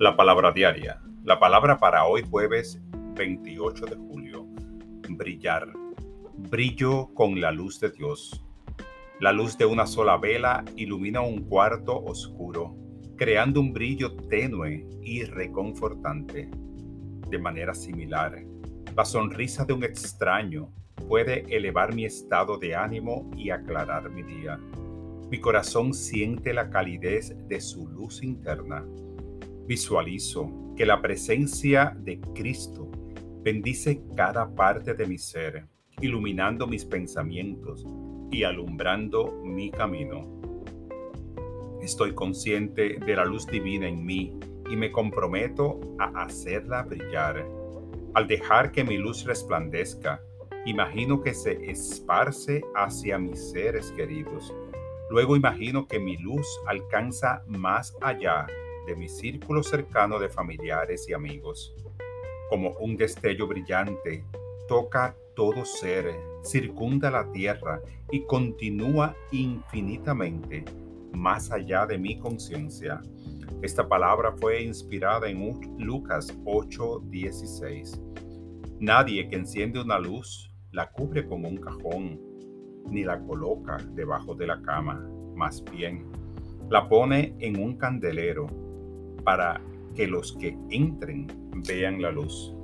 La palabra diaria. La palabra para hoy jueves 28 de julio. Brillar. Brillo con la luz de Dios. La luz de una sola vela ilumina un cuarto oscuro, creando un brillo tenue y reconfortante. De manera similar, la sonrisa de un extraño puede elevar mi estado de ánimo y aclarar mi día. Mi corazón siente la calidez de su luz interna Visualizo que la presencia de Cristo bendice cada parte de mi ser, iluminando mis pensamientos y alumbrando mi camino. Estoy consciente de la luz divina en mí y me comprometo a hacerla brillar. Al dejar que mi luz resplandezca, imagino que se esparce hacia mis seres queridos. Luego imagino que mi luz alcanza más allá de mi círculo cercano de familiares y amigos. Como un destello brillante, toca todo ser, circunda la tierra y continúa infinitamente más allá de mi conciencia. Esta palabra fue inspirada en Lucas 8:16. Nadie que enciende una luz la cubre como un cajón, ni la coloca debajo de la cama, más bien la pone en un candelero para que los que entren vean la luz.